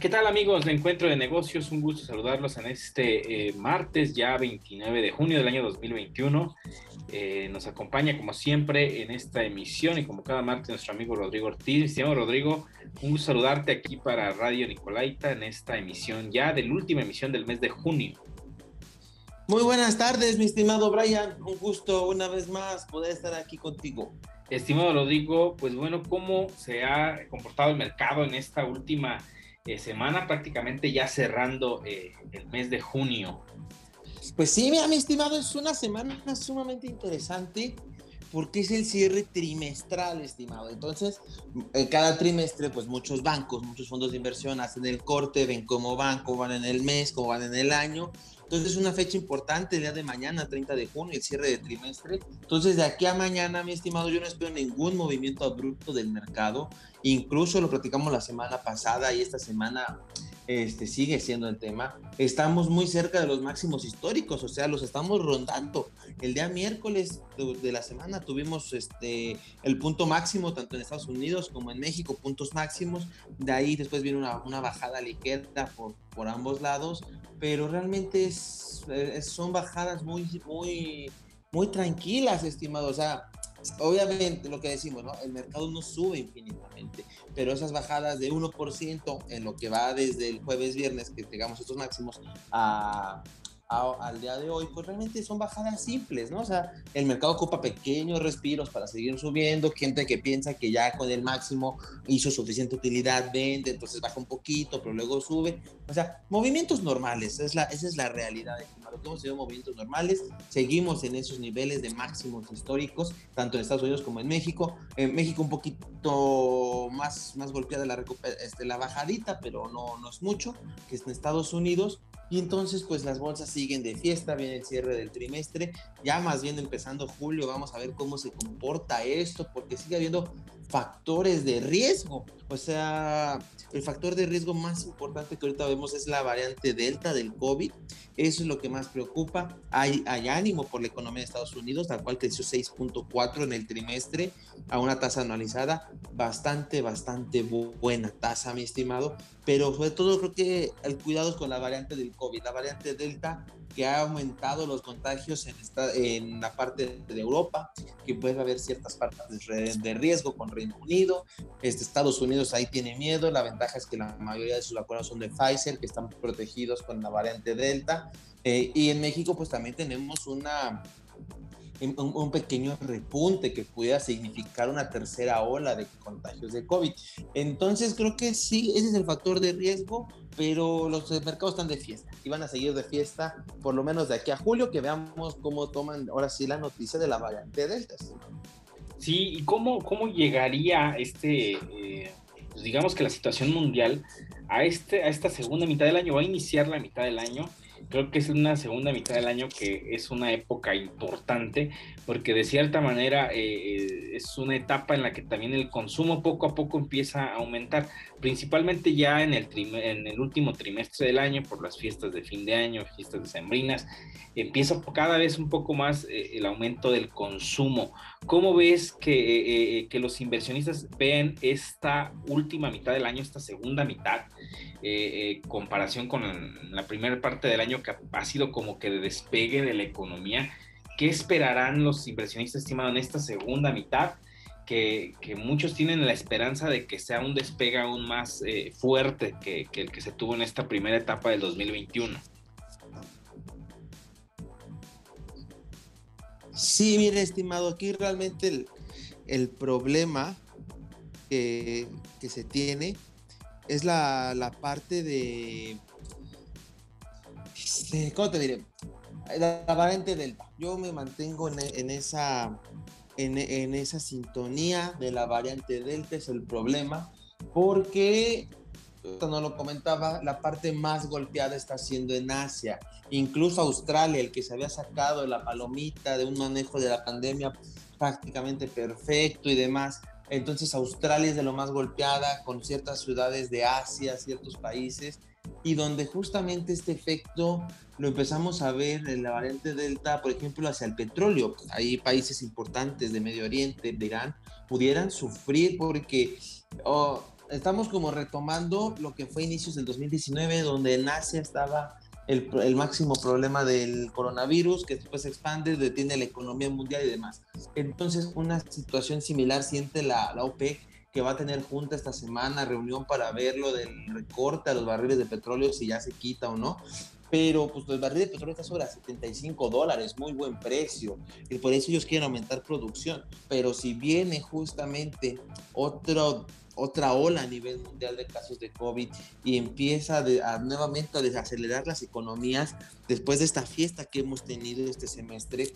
¿Qué tal amigos de Encuentro de Negocios? Un gusto saludarlos en este eh, martes ya 29 de junio del año 2021. Eh, nos acompaña como siempre en esta emisión y como cada martes nuestro amigo Rodrigo Ortiz. Estimado Rodrigo, un gusto saludarte aquí para Radio Nicolaita en esta emisión ya de la última emisión del mes de junio. Muy buenas tardes, mi estimado Brian. Un gusto una vez más poder estar aquí contigo. Estimado Rodrigo, pues bueno, ¿cómo se ha comportado el mercado en esta última eh, semana, prácticamente ya cerrando eh, el mes de junio? Pues sí, mi estimado, es una semana sumamente interesante porque es el cierre trimestral, estimado. Entonces, en cada trimestre, pues muchos bancos, muchos fondos de inversión hacen el corte, ven cómo van, cómo van en el mes, cómo van en el año. Entonces, es una fecha importante, el día de mañana, 30 de junio, el cierre de trimestre. Entonces, de aquí a mañana, mi estimado, yo no espero ningún movimiento abrupto del mercado. Incluso lo platicamos la semana pasada y esta semana este, sigue siendo el tema. Estamos muy cerca de los máximos históricos, o sea, los estamos rondando. El día miércoles de, la semana tuvimos este, el punto máximo, tanto en Estados Unidos como en México, puntos máximos. De ahí después viene una, una bajada ligera por, por ambos lados, pero realmente es, son bajadas muy, muy, muy tranquilas, estimado. O sea, obviamente lo que decimos, ¿no? El mercado no sube infinitamente, pero esas bajadas de 1% en lo que va desde el jueves, viernes, que llegamos estos máximos, a, al día de hoy, pues realmente son bajadas simples, ¿no? O sea, el mercado ocupa pequeños respiros para seguir subiendo, gente que piensa que ya con el máximo hizo suficiente utilidad, vende, entonces baja un poquito, pero luego sube. O sea, movimientos normales, es la, esa es la realidad. Lo que hemos tenido movimientos normales, seguimos en esos niveles de máximos históricos, tanto en Estados Unidos como en México. En México un poquito más, más golpeada la, este, la bajadita, pero no, no es mucho, que es en Estados Unidos y entonces, pues las bolsas siguen de fiesta, viene el cierre del trimestre, ya más bien empezando julio, vamos a ver cómo se comporta esto, porque sigue habiendo factores de riesgo. O sea, el factor de riesgo más importante que ahorita vemos es la variante Delta del COVID. Eso es lo que más preocupa. Hay, hay ánimo por la economía de Estados Unidos, la cual creció 6.4 en el trimestre a una tasa anualizada bastante, bastante buena tasa, mi estimado. Pero sobre todo creo que el cuidado es con la variante del COVID. La variante Delta que ha aumentado los contagios en, esta, en la parte de Europa, que puede haber ciertas partes de riesgo con Reino Unido, este, Estados Unidos ahí tiene miedo, la ventaja es que la mayoría de sus vacunas son de Pfizer, que están protegidos con la variante Delta, eh, y en México pues también tenemos una, un, pequeño repunte que pueda significar una tercera ola de contagios de COVID. Entonces creo que sí, ese es el factor de riesgo, pero los mercados están de fiesta y van a seguir de fiesta por lo menos de aquí a julio, que veamos cómo toman ahora sí la noticia de la variante Delta. Sí, ¿y cómo, cómo llegaría este, eh, pues digamos que la situación mundial a, este, a esta segunda mitad del año? Va a iniciar la mitad del año creo que es una segunda mitad del año que es una época importante porque de cierta manera eh, es una etapa en la que también el consumo poco a poco empieza a aumentar, principalmente ya en el, en el último trimestre del año por las fiestas de fin de año, fiestas decembrinas, empieza cada vez un poco más eh, el aumento del consumo. ¿Cómo ves que, eh, que los inversionistas ven esta última mitad del año, esta segunda mitad, comparación con la primera parte del año ha sido como que de despegue de la economía? ¿Qué esperarán los inversionistas estimados en esta segunda mitad? Que, muchos tienen la esperanza de que sea un despegue aún más eh, fuerte que, el que se tuvo en esta primera etapa del 2021. Sí, mire, estimado, aquí realmente el, problema que, se tiene es la, parte de, este, ¿Cómo te diré? la, variante Delta. Yo me mantengo en, esa, en, esa sintonía de la variante Delta, es el problema, porque, no lo comentaba, la parte más golpeada está siendo en Asia. Incluso Australia, el que se había sacado la palomita de un manejo de la pandemia prácticamente perfecto y demás. Entonces Australia es de lo más golpeada, con ciertas ciudades de Asia, ciertos países y donde justamente este efecto lo empezamos a ver en la variante Delta, por ejemplo, hacia el petróleo. Hay países importantes de Medio Oriente, de Irán, pudieran sufrir porque oh, estamos como retomando lo que fue inicios del 2019, donde en Asia estaba el, el, máximo problema del coronavirus, que después se expande, detiene la economía mundial y demás. Entonces, una situación similar siente la, la OPEC que va a tener junta esta semana, reunión para ver lo del recorte a los barriles de petróleo, si ya se quita o no. Pero pues el barril de petróleo está sobre 75 dólares, muy buen precio. Y por eso ellos quieren aumentar producción. Pero si viene justamente otro, otra ola a nivel mundial de casos de COVID y empieza a, nuevamente a desacelerar las economías después de esta fiesta que hemos tenido este semestre,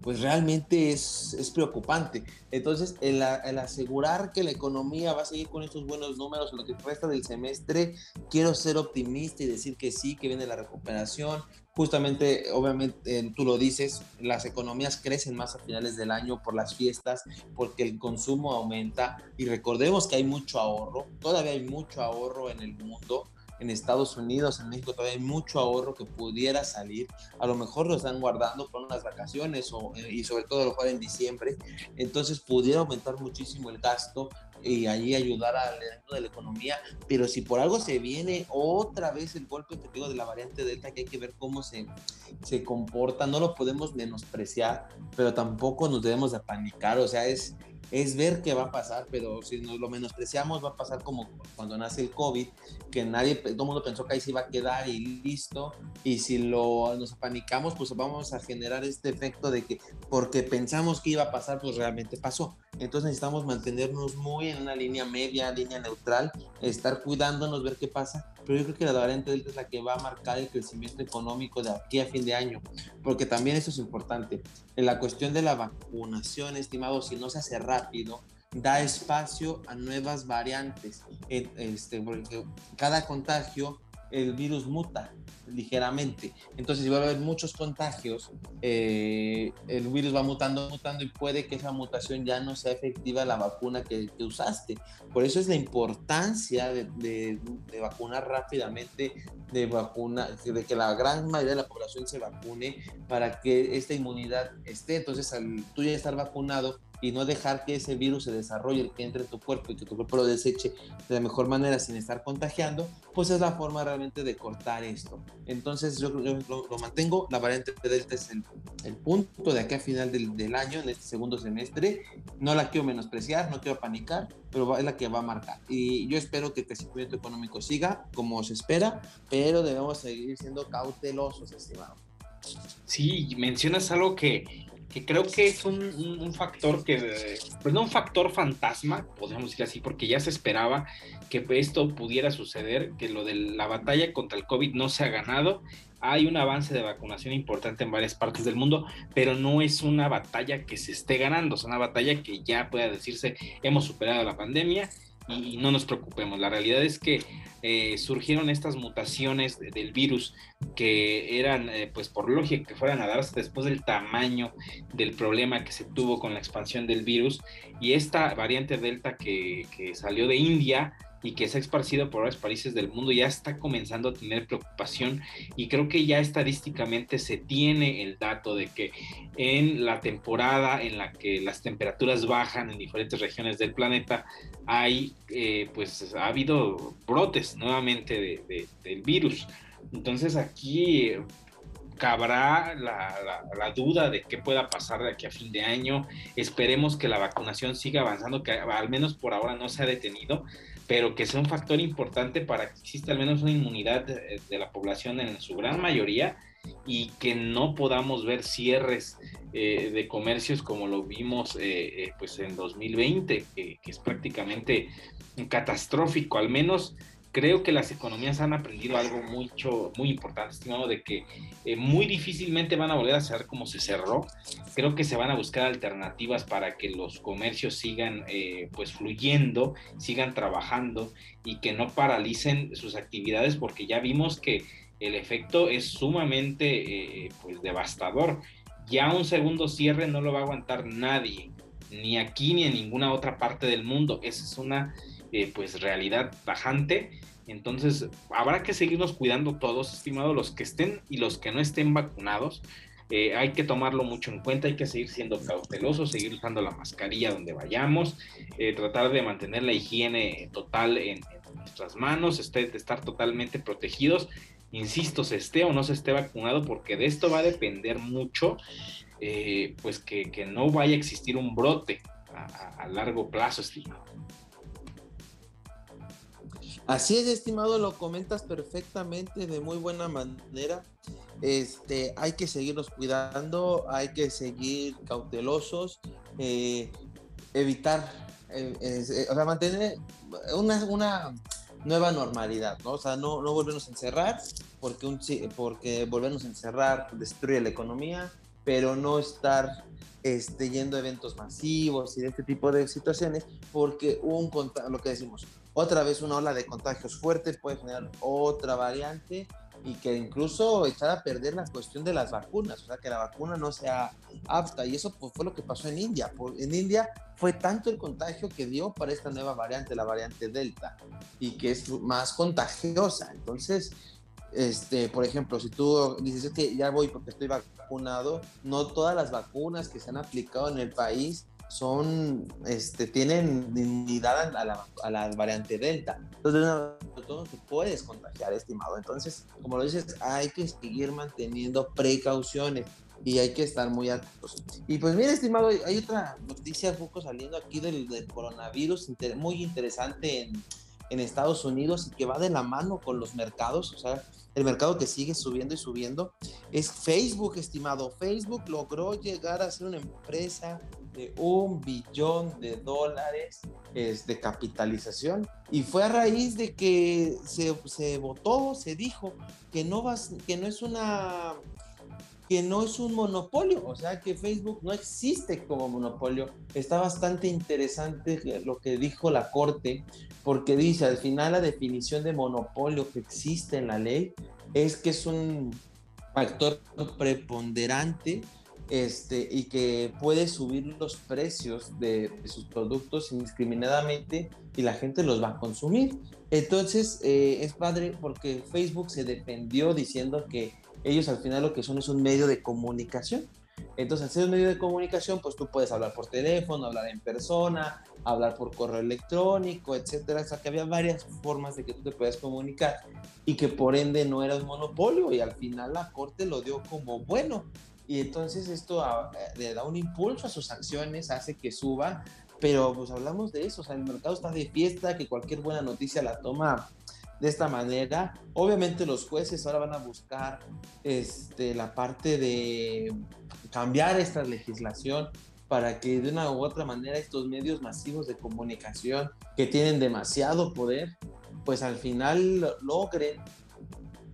pues realmente es, es preocupante. Entonces, el, asegurar que la economía va a seguir con estos buenos números en lo que resta del semestre, quiero ser optimista y decir que sí, que viene la recuperación. Justamente, obviamente, tú lo dices, las economías crecen más a finales del año por las fiestas, porque el consumo aumenta y recordemos que hay mucho ahorro, todavía hay mucho ahorro en el mundo en Estados Unidos, en México todavía hay mucho ahorro que pudiera salir. A lo mejor lo están guardando por unas vacaciones o, eh, y sobre todo lo mejor en diciembre. Entonces pudiera aumentar muchísimo el gasto y ahí ayudar al de la economía. Pero si por algo se viene otra vez el golpe que digo de la variante Delta, que hay que ver cómo se, se comporta, no lo podemos menospreciar, pero tampoco nos debemos de panicar. O sea, es es ver qué va a pasar, pero si nos lo menospreciamos va a pasar como cuando nace el COVID, que nadie, todo el mundo pensó que ahí se iba a quedar y listo, y si lo, nos apanicamos, pues vamos a generar este efecto de que porque pensamos que iba a pasar, pues realmente pasó. Entonces necesitamos mantenernos muy en una línea media, línea neutral, estar cuidándonos, ver qué pasa, pero yo creo que la variante Delta es la que va a marcar el crecimiento económico de aquí a fin de año, porque también eso es importante. En la cuestión de la vacunación, estimado, si no se hace rápido, da espacio a nuevas variantes, este, porque cada contagio el virus muta ligeramente. Entonces, si va a haber muchos contagios, eh, el virus va mutando, mutando y puede que esa mutación ya no sea efectiva la vacuna que, usaste. Por eso es la importancia de, vacunar rápidamente, de, vacuna, de que la gran mayoría de la población se vacune para que esta inmunidad esté. Entonces, al tú ya estar vacunado, y no dejar que ese virus se desarrolle, que entre en tu cuerpo y que tu cuerpo lo deseche de la mejor manera sin estar contagiando, pues es la forma realmente de cortar esto. Entonces yo, yo lo, mantengo, la variante Delta es el, el, punto de aquí a final del, del, año, en este segundo semestre, no la quiero menospreciar, no quiero panicar, pero es la que va a marcar. Y yo espero que el crecimiento económico siga como se espera, pero debemos seguir siendo cautelosos, estimado. Sí, mencionas algo que, creo que es un, factor que, pues no un factor fantasma, podemos decir así, porque ya se esperaba que esto pudiera suceder, que lo de la batalla contra el COVID no se ha ganado. Hay un avance de vacunación importante en varias partes del mundo, pero no es una batalla que se esté ganando, es una batalla que ya pueda decirse hemos superado la pandemia y, no nos preocupemos. La realidad es que eh, surgieron estas mutaciones del virus que eran, eh, pues por lógica, que fueran a darse después del tamaño del problema que se tuvo con la expansión del virus y esta variante Delta que, que salió de India y que se ha esparcido por varios países del mundo ya está comenzando a tener preocupación y creo que ya estadísticamente se tiene el dato de que en la temporada en la que las temperaturas bajan en diferentes regiones del planeta hay eh, pues ha habido brotes nuevamente del virus. Entonces aquí cabrá la, la, duda de qué pueda pasar de aquí a fin de año. Esperemos que la vacunación siga avanzando, que al menos por ahora no se ha detenido pero que sea un factor importante para que exista al menos una inmunidad de, la población en su gran mayoría y que no podamos ver cierres eh, de comercios como lo vimos eh, eh, pues en 2020, que, que, es prácticamente catastrófico, al menos creo que las economías han aprendido algo mucho, muy importante, estimado, de que eh, muy difícilmente van a volver a cerrar como se cerró. Creo que se van a buscar alternativas para que los comercios sigan eh, pues fluyendo, sigan trabajando y que no paralicen sus actividades porque ya vimos que el efecto es sumamente eh, pues devastador. Ya un segundo cierre no lo va a aguantar nadie, ni aquí ni en ninguna otra parte del mundo. Esa es una pues realidad tajante Entonces, habrá que seguirnos cuidando todos, estimados, los que estén y los que no estén vacunados. Eh, hay que tomarlo mucho en cuenta, hay que seguir siendo cautelosos, seguir usando la mascarilla donde vayamos, eh, tratar de mantener la higiene total en, nuestras manos, este, estar totalmente protegidos. Insisto, se esté o no se esté vacunado, porque de esto va a depender mucho, eh, pues que, no vaya a existir un brote a largo plazo, estimado. Así es, estimado, lo comentas perfectamente, de muy buena manera. Este, hay que seguirnos cuidando, hay que seguir cautelosos, eh, evitar, eh, eh, o sea, mantener una, una, nueva normalidad, ¿no? O sea, no, no volvernos a encerrar, porque, un, porque volvernos a encerrar destruye la economía, pero no estar este, yendo a eventos masivos y de este tipo de situaciones, porque un lo que decimos, otra vez una ola de contagios fuertes puede generar otra variante y que incluso echar a perder la cuestión de las vacunas, o sea, que la vacuna no sea apta. Y eso pues, fue lo que pasó en India. En India fue tanto el contagio que dio para esta nueva variante, la variante Delta, y que es más contagiosa. Entonces, este, por ejemplo, si tú dices que ya voy porque estoy vacunado, no todas las vacunas que se han aplicado en el país son, este, tienen inmunidad a la, a la variante Delta. Entonces, todo te puedes contagiar, estimado. Entonces, como lo dices, hay que seguir manteniendo precauciones y hay que estar muy atentos. Y pues mira, estimado, hay otra noticia poco saliendo aquí del, del coronavirus muy interesante en, en Estados Unidos y que va de la mano con los mercados, o sea, el mercado que sigue subiendo y subiendo, es Facebook, estimado. Facebook logró llegar a ser una empresa de un billón de dólares de capitalización y fue a raíz de que se, se votó, se dijo que no, vas, que no es una que no es un monopolio, o sea que Facebook no existe como monopolio. Está bastante interesante lo que dijo la Corte, porque dice, al final la definición de monopolio que existe en la ley es que es un factor preponderante este, y que puede subir los precios de, sus productos indiscriminadamente y la gente los va a consumir. Entonces eh, es padre porque Facebook se defendió diciendo que ellos al final lo que son es un medio de comunicación. Entonces, al ser un medio de comunicación, pues tú puedes hablar por teléfono, hablar en persona, hablar por correo electrónico, etcétera. O sea, que había varias formas de que tú te puedas comunicar y que por ende no era un monopolio y al final la corte lo dio como bueno. Y entonces esto ah, le da un impulso a sus acciones, hace que suba, pero pues hablamos de eso, o sea, el mercado está de fiesta, que cualquier buena noticia la toma de esta manera. Obviamente los jueces ahora van a buscar este, la parte de cambiar esta legislación para que de una u otra manera estos medios masivos de comunicación que tienen demasiado poder, pues al final logren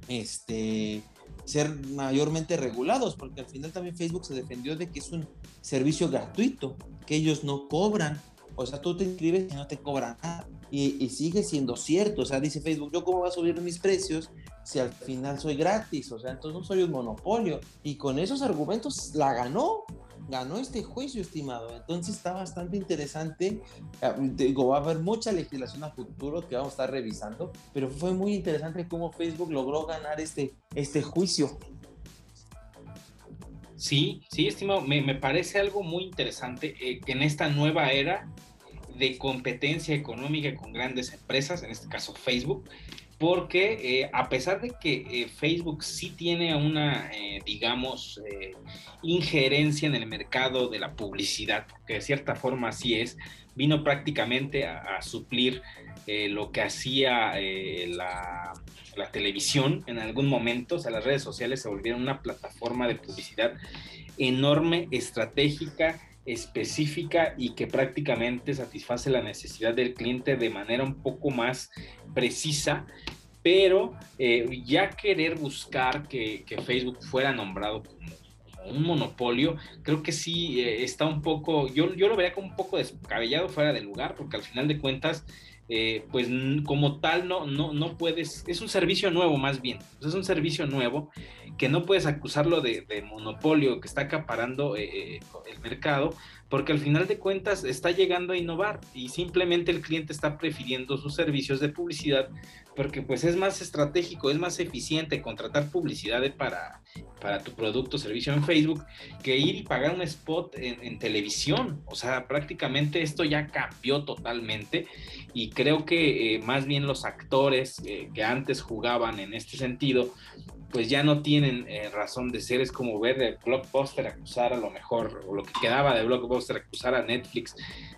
este, ser mayormente regulados, porque al final también Facebook se defendió de que es un servicio gratuito, que ellos no cobran. O sea, tú te inscribes y no te cobran nada y, sigue siendo cierto. O sea, dice Facebook, ¿yo cómo voy a subir mis precios si al final soy gratis? O sea, entonces no soy un monopolio. Y con esos argumentos la ganó, ganó este juicio, estimado. Entonces está bastante interesante. Ah, digo, va a haber mucha legislación a futuro que vamos a estar revisando, pero fue muy interesante cómo Facebook logró ganar este, este juicio. Sí, sí, estimado, me, me parece algo muy interesante eh, que en esta nueva era de competencia económica con grandes empresas, en este caso Facebook, porque eh, a pesar de que eh, Facebook sí tiene una, eh, digamos, injerencia en el mercado de la publicidad, que de cierta forma así es, vino prácticamente a, suplir lo que hacía la, la, televisión en algún momento, o sea, las redes sociales se volvieron una plataforma de publicidad enorme, estratégica, específica y que prácticamente satisface la necesidad del cliente de manera un poco más precisa, pero eh, ya querer buscar que, Facebook fuera nombrado como, un monopolio, creo que sí eh, está un poco, yo, yo lo vería como un poco descabellado fuera de lugar, porque al final de cuentas eh, pues como tal no, no, no puedes, es un servicio nuevo más bien, es un servicio nuevo que no puedes acusarlo de, monopolio que está acaparando eh, eh, el mercado, porque al final de cuentas está llegando a innovar y simplemente el cliente está prefiriendo sus servicios de publicidad porque pues es más estratégico, es más eficiente contratar publicidad para, para tu producto o servicio en Facebook que ir y pagar un spot en, televisión. O sea, prácticamente esto ya cambió totalmente y creo que eh, más bien los actores eh, que antes jugaban en este sentido pues ya no tienen eh, razón de ser. Es como ver el Blockbuster acusar a lo mejor, o lo que quedaba de Blockbuster acusar a Netflix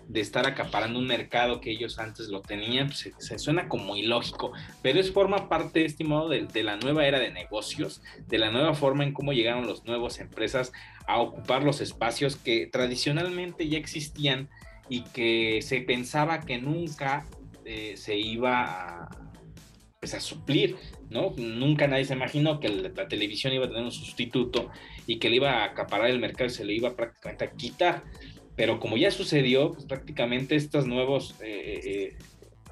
de estar acaparando un mercado que ellos antes lo tenían. Pues, se, suena como ilógico, pero es forma parte, estimado, de, de la nueva era de negocios, de la nueva forma en cómo llegaron las nuevas empresas a ocupar los espacios que tradicionalmente ya existían y que se pensaba que nunca eh, se iba a, pues, a suplir ¿no? Nunca nadie se imaginó que la televisión iba a tener un sustituto y que le iba a acaparar el mercado y se le iba prácticamente a quitar. Pero como ya sucedió, pues prácticamente estas nuevas eh, eh,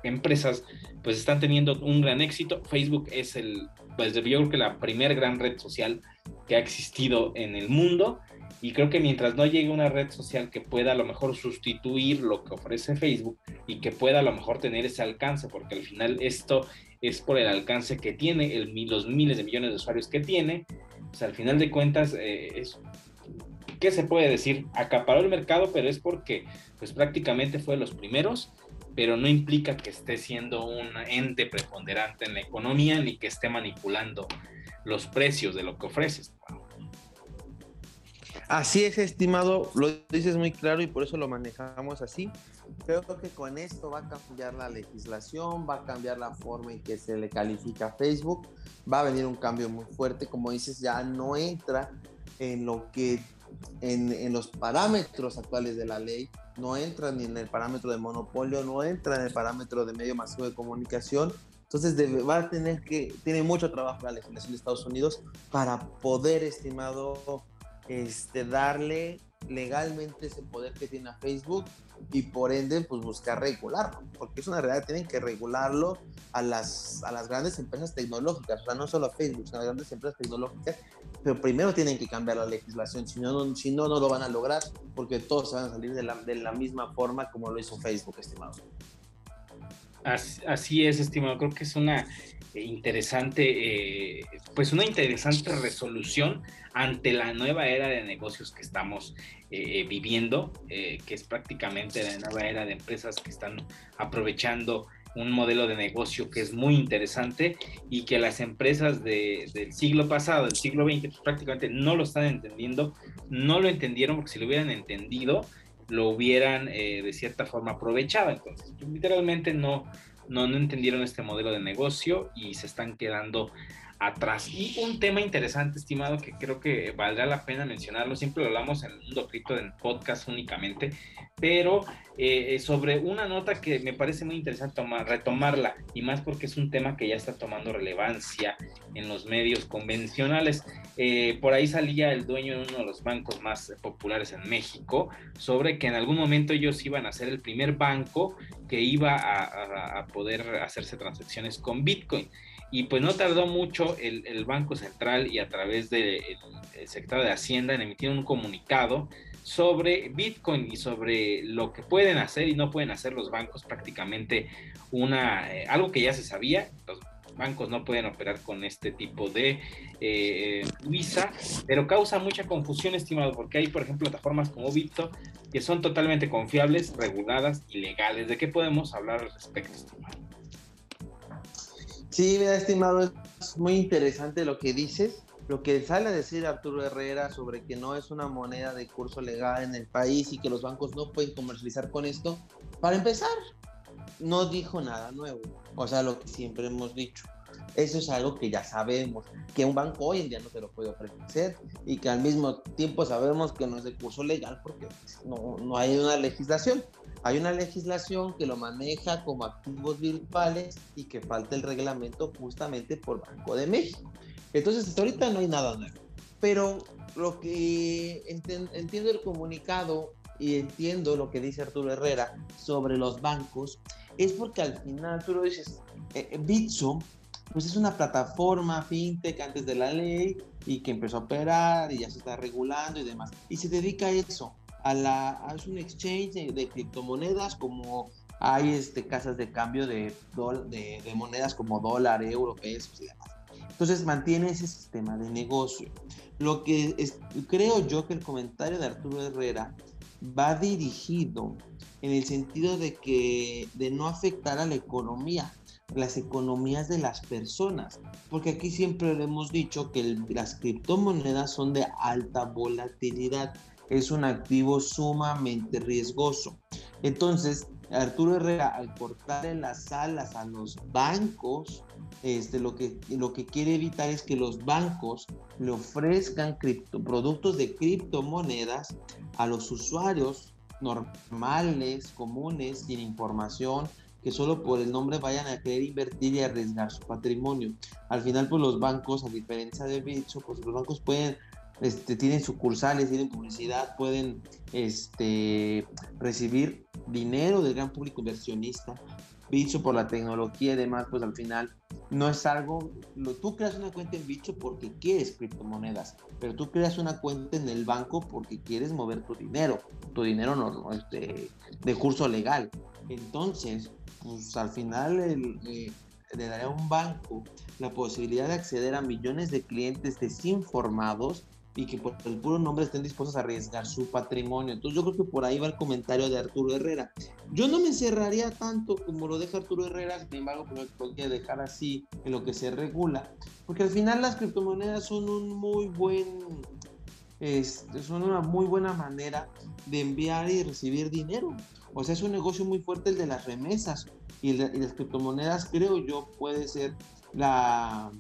empresas pues están teniendo un gran éxito. Facebook es el, pues yo creo que la primera gran red social que ha existido en el mundo y creo que mientras no llegue una red social que pueda a lo mejor sustituir lo que ofrece Facebook y que pueda a lo mejor tener ese alcance, porque al final esto es por el alcance que tiene, el, los miles de millones de usuarios que tiene, pues al final de cuentas, eh, es, ¿qué se puede decir? Acaparó el mercado, pero es porque pues prácticamente fue de los primeros, pero no implica que esté siendo un ente preponderante en la economía ni que esté manipulando los precios de lo que ofreces. Así es, estimado, lo dices muy claro y por eso lo manejamos así. Creo que con esto va a cambiar la legislación, va a cambiar la forma en que se le califica Facebook, va a venir un cambio muy fuerte, como dices, ya no entra en lo que en, en, los parámetros actuales de la ley, no entra ni en el parámetro de monopolio, no entra en el parámetro de medio masivo de comunicación. Entonces va a tener que, tiene mucho trabajo la legislación de Estados Unidos para poder, estimado este, darle legalmente ese poder que tiene a Facebook y por ende pues buscar regularlo, porque es una realidad, tienen que regularlo a las, a las grandes empresas tecnológicas, o sea, no solo a Facebook, sino a las grandes empresas tecnológicas, pero primero tienen que cambiar la legislación, si no, no, si no, no lo van a lograr, porque todos se van a salir de la, de la misma forma como lo hizo Facebook, estimado. Así, es, estimado, creo que es una interesante, eh, pues una interesante resolución ante la nueva era de negocios que estamos eh, viviendo, eh, que es prácticamente la nueva era de empresas que están aprovechando un modelo de negocio que es muy interesante y que las empresas del siglo pasado, del siglo XX, pues prácticamente no lo están entendiendo, no lo entendieron porque si lo hubieran entendido, lo hubieran de cierta forma aprovechado. Entonces, literalmente no, no, no entendieron este modelo de negocio y se están quedando atrás. Y un tema interesante, estimado, que creo que valdrá la pena mencionarlo, siempre lo hablamos en un doctrito en podcast únicamente, pero eh, sobre una nota que me parece muy interesante tomar, retomarla, y más porque es un tema que ya está tomando relevancia en los medios convencionales. Eh, por ahí salía el dueño de uno de los bancos más populares en México, sobre que en algún momento ellos iban a ser el primer banco que iba a poder hacerse transacciones con Bitcoin. Y pues no tardó mucho el, Banco Central y a través del sector de Hacienda en emitir un comunicado sobre Bitcoin y sobre lo que pueden hacer y no pueden hacer los bancos, prácticamente una eh, algo que ya se sabía, los bancos no pueden operar con este tipo de eh, visa, pero causa mucha confusión, estimado, porque hay, por ejemplo, plataformas como Bitto que son totalmente confiables, reguladas y legales. ¿De qué podemos hablar al respecto, estimado? Sí, mira, estimado, es muy interesante lo que dices. Lo que sale a decir Arturo Herrera sobre que no es una moneda de curso legal en el país y que los bancos no pueden comercializar con esto, para empezar, no dijo nada nuevo. O sea, lo que siempre hemos dicho. Eso es algo que ya sabemos, que un banco hoy en día no se lo puede ofrecer y que al mismo tiempo sabemos que no es de curso legal porque no, no hay una legislación. Hay una legislación que lo maneja como activos virtuales y que falta el reglamento justamente por Banco de México. Entonces, hasta ahorita no hay nada nuevo. Pero lo que entiendo el comunicado y entiendo lo que dice Arturo Herrera sobre los bancos, es porque al final tú lo dices, eh, Bitso, pues es una plataforma fintech antes de la ley y que empezó a operar y ya se está regulando y demás. Y se dedica a eso, a la, es un exchange de, criptomonedas como hay este, casas de cambio de, de, monedas como dólar, euro, pesos y demás. Entonces mantiene ese sistema de negocio. Lo que es, creo yo que el comentario de Arturo Herrera va dirigido en el sentido de que de no afectar a la economía, las economías de las personas, porque aquí siempre le hemos dicho que las criptomonedas son de alta volatilidad, es un activo sumamente riesgoso. Entonces, Arturo Herrera, al cortarle las alas a los bancos, este, lo, que, lo que quiere evitar es que los bancos le ofrezcan productos de criptomonedas a los usuarios normales, comunes, sin información, que solo por el nombre vayan a querer invertir y arriesgar su patrimonio. Al final, pues los bancos, a diferencia de Bitso, pues los bancos pueden, este, tienen sucursales, tienen publicidad, pueden este, recibir dinero del gran público inversionista. Bitso por la tecnología y demás, pues al final no es algo, lo, tú creas una cuenta en Bicho porque quieres criptomonedas, pero tú creas una cuenta en el banco porque quieres mover tu dinero, tu dinero no, de curso legal. Entonces, pues al final eh, le daría a un banco la posibilidad de acceder a millones de clientes desinformados y que por el puro nombre estén dispuestos a arriesgar su patrimonio. Entonces yo creo que por ahí va el comentario de Arturo Herrera. Yo no me encerraría tanto como lo deja Arturo Herrera, sin embargo, pero podría dejar así en lo que se regula, porque al final las criptomonedas son un muy buen, este, son una muy buena manera de enviar y recibir dinero. O sea, es un negocio muy fuerte el de las remesas y, y las criptomonedas, creo yo, puede ser la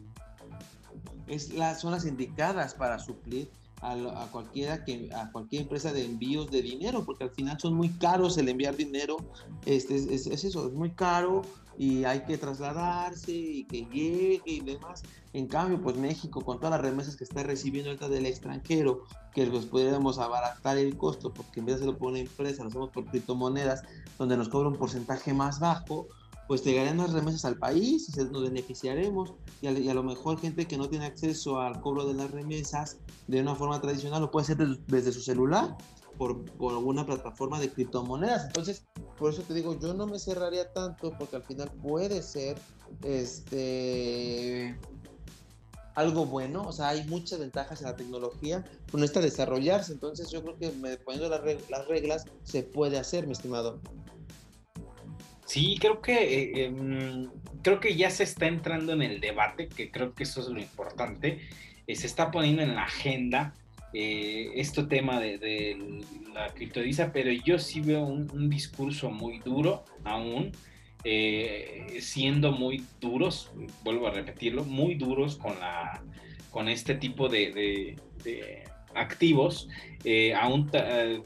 es las, son las indicadas para suplir a, cualquiera que a cualquier empresa de envíos de dinero porque al final son muy caros el enviar dinero este es, eso es muy caro y hay que trasladarse y que llegue y demás. En cambio pues México con todas las remesas que está recibiendo ahorita del extranjero que los pudiéramos abaratar el costo porque en vez de hacerlo por una empresa lo hacemos por criptomonedas donde nos cobra un porcentaje más bajo pues llegarían las remesas al país y nos beneficiaremos y a, lo mejor gente que no tiene acceso al cobro de las remesas de una forma tradicional lo puede hacer desde, su celular por, por alguna plataforma de criptomonedas. Entonces, por eso te digo, yo no me cerraría tanto porque al final puede ser este algo bueno, o sea, hay muchas ventajas en la tecnología, pero necesita desarrollarse, entonces yo creo que poniendo las reglas se puede hacer, mi estimado. Sí, creo que eh, em, creo que ya se está entrando en el debate, que creo que eso es lo importante. Eh, se está poniendo en la agenda eh, este tema de, la criptodivisa, pero yo sí veo un, discurso muy duro aún, siendo muy duros, vuelvo a repetirlo, muy duros con la con este tipo de, activos, aún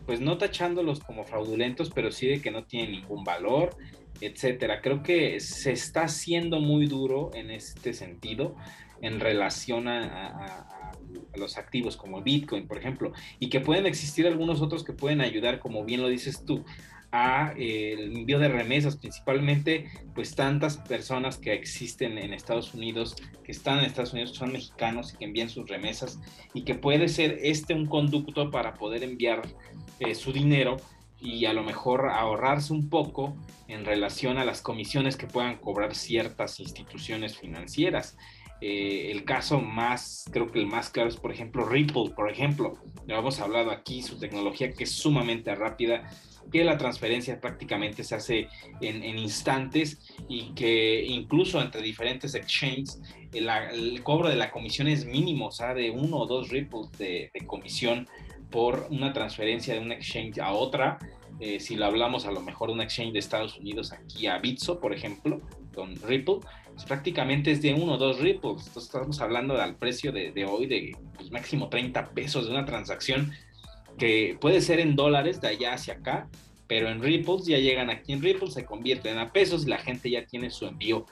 pues no tachándolos como fraudulentos, pero sí de que no tienen ningún valor, etcétera. Creo que se está haciendo muy duro en este sentido en relación a, los activos como Bitcoin, por ejemplo, y que pueden existir algunos otros que pueden ayudar, como bien lo dices tú, a eh, el envío de remesas, principalmente pues tantas personas que existen en Estados Unidos, que están en Estados Unidos, son mexicanos y que envían sus remesas y que puede ser este un conducto para poder enviar eh, su dinero y a lo mejor ahorrarse un poco en relación a las comisiones que puedan cobrar ciertas instituciones financieras. Eh, el caso más, creo que el más claro es, por ejemplo, Ripple, por ejemplo. Ya hemos hablado aquí, su tecnología que es sumamente rápida, que la transferencia prácticamente se hace en, instantes y que incluso entre diferentes exchanges el, cobro de la comisión es mínimo, o sea, de uno o dos Ripples de, de comisión por una transferencia de un exchange a otra. Eh, si lo hablamos a lo mejor de un exchange de Estados Unidos aquí a Bitso, por ejemplo, con Ripple, pues prácticamente es de uno o dos Ripples. Entonces estamos hablando al precio de, hoy de pues, máximo 30 pesos de una transacción que puede ser en dólares de allá hacia acá, pero en Ripples ya llegan aquí en Ripple, se convierten a pesos y la gente ya tiene su envío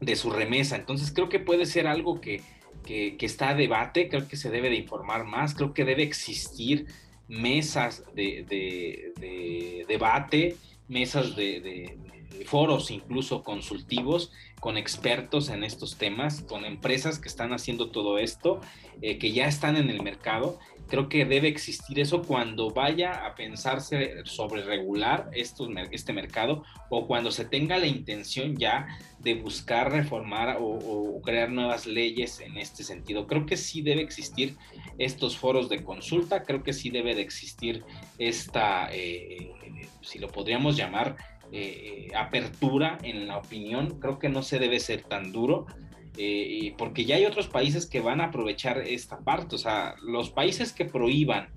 de su remesa. Entonces creo que puede ser algo que que, está a debate, creo que se debe de informar más, creo que debe existir mesas de, debate, mesas de, foros incluso consultivos con expertos en estos temas, con empresas que están haciendo todo esto, eh, que ya están en el mercado. Creo que debe existir eso cuando vaya a pensarse sobre regular estos, este mercado o cuando se tenga la intención ya de buscar reformar o, crear nuevas leyes en este sentido. Creo que sí debe existir estos foros de consulta, creo que sí debe de existir esta, eh, si lo podríamos llamar, eh, apertura en la opinión, creo que no se debe ser tan duro, eh, porque ya hay otros países que van a aprovechar esta parte, o sea, los países que prohíban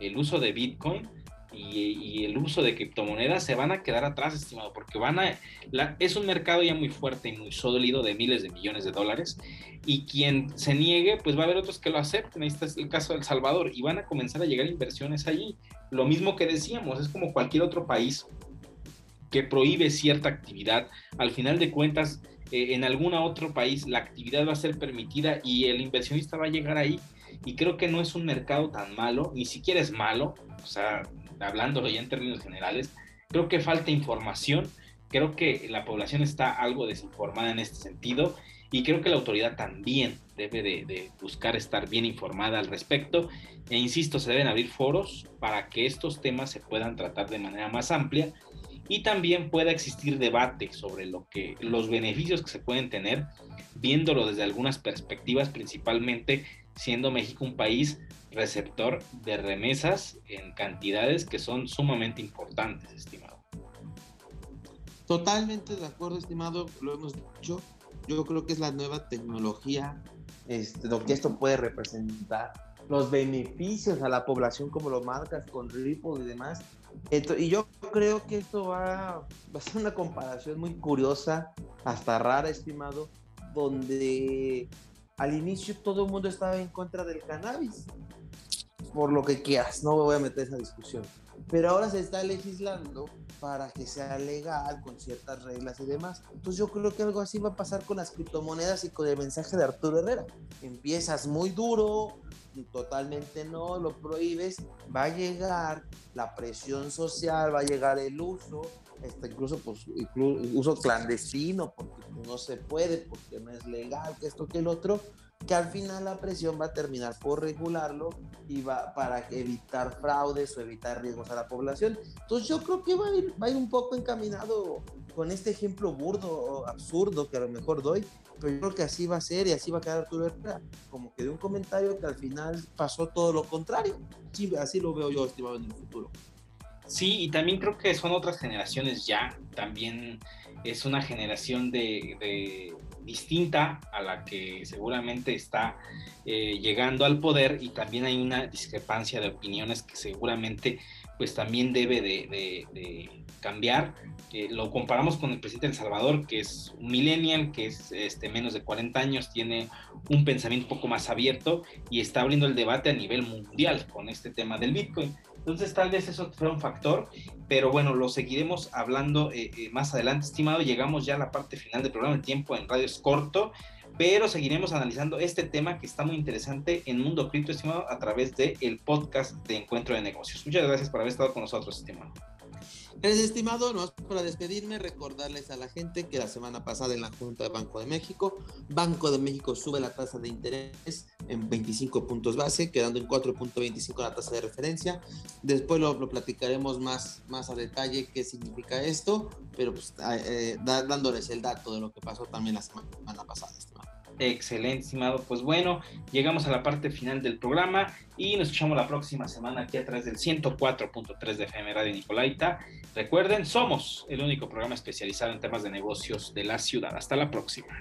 el uso de Bitcoin y, el uso de criptomonedas se van a quedar atrás, estimado, porque van a, es un mercado ya muy fuerte y muy sólido de miles de millones de dólares, y quien se niegue, pues va a haber otros que lo acepten, ahí está el caso de Salvador, y van a comenzar a llegar inversiones allí. Lo mismo que decíamos, es como cualquier otro país que prohíbe cierta actividad, al final de cuentas, eh, en algún otro país la actividad va a ser permitida y el inversionista va a llegar ahí. Y creo que no es un mercado tan malo, ni siquiera es malo, o sea, hablándolo ya en términos generales, creo que falta información, creo que la población está algo desinformada en este sentido y creo que la autoridad también debe de, de, buscar estar bien informada al respecto. E insisto, se deben abrir foros para que estos temas se puedan tratar de manera más amplia y también pueda existir debate sobre lo que los beneficios que se pueden tener viéndolo desde algunas perspectivas principalmente siendo México un país receptor de remesas en cantidades que son sumamente importantes, estimado. Totalmente de acuerdo, estimado, lo hemos dicho. Yo creo que es la nueva tecnología, este, lo que esto puede representar, los beneficios a la población como lo marcas con Ripple y demás, y yo creo que esto va, a ser una comparación muy curiosa, hasta rara, estimado, donde al inicio todo el mundo estaba en contra del cannabis, por lo que quieras, no me voy a meter esa discusión. Pero ahora se está legislando para que sea legal con ciertas reglas y demás. Entonces yo creo que algo así va a pasar con las criptomonedas y con el mensaje de Arturo Herrera. Empiezas muy duro, totalmente no, lo prohíbes, va a llegar la presión social, va a llegar el uso, este, incluso pues uso clandestino, porque no se puede, porque no es legal, que esto, que el otro, que al final la presión va a terminar por regularlo y va para evitar fraudes o evitar riesgos a la población. Entonces yo creo que va a ir, va a ir un poco encaminado con este ejemplo burdo o absurdo que a lo mejor doy, pero yo creo que así va a ser y así va a quedar Arturo Herrera, como que de un comentario que al final pasó todo lo contrario. Sí, así lo veo yo, estimado, en el futuro. Sí, y también creo que son otras generaciones ya, también es una generación de, distinta a la que seguramente está eh, llegando al poder y también hay una discrepancia de opiniones que seguramente pues también debe de, cambiar. Eh, lo comparamos con el presidente de El Salvador, que es un millennial, que es este, menos de 40 años, tiene un pensamiento un poco más abierto y está abriendo el debate a nivel mundial con este tema del Bitcoin. Entonces tal vez eso fue un factor, pero bueno, lo seguiremos hablando eh, eh, más adelante, estimado. Llegamos ya a la parte final del programa, el tiempo en radio es corto pero seguiremos analizando este tema que está muy interesante en Mundo Cripto, estimado, a través del el podcast de Encuentro de Negocios. Muchas gracias por haber estado con nosotros, estimado. Gracias, estimado. No para despedirme, recordarles a la gente que la semana pasada en la Junta de Banco de México, Banco de México sube la tasa de interés en 25 puntos base, quedando en 4.25 la tasa de referencia. Después lo, platicaremos más, más a detalle qué significa esto, pero pues, eh, dándoles el dato de lo que pasó también la semana pasada. Excelente, estimado. Pues bueno, llegamos a la parte final del programa y nos escuchamos la próxima semana aquí a través del 104.3 de FM Radio Nicolaita. Recuerden, somos el único programa especializado en temas de negocios de la ciudad. Hasta la próxima.